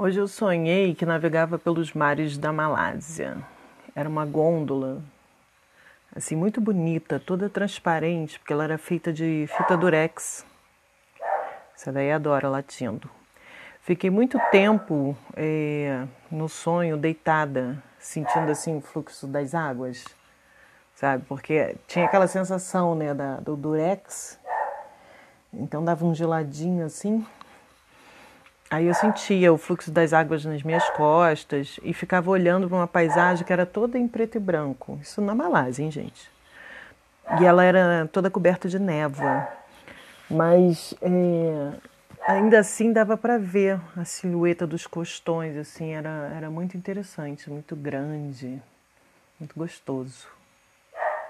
Hoje eu sonhei que navegava pelos mares da Malásia. Era uma gôndola, assim, muito bonita, toda transparente, porque ela era feita de fita durex. Essa daí adora latindo. Fiquei muito tempo é, no sonho, deitada, sentindo assim o fluxo das águas, sabe? Porque tinha aquela sensação, né, da, do durex. Então dava um geladinho assim. Aí eu sentia o fluxo das águas nas minhas costas e ficava olhando para uma paisagem que era toda em preto e branco. Isso na Malásia, hein, gente? E ela era toda coberta de névoa. Mas é, ainda assim dava para ver a silhueta dos costões, assim, era, era muito interessante, muito grande, muito gostoso.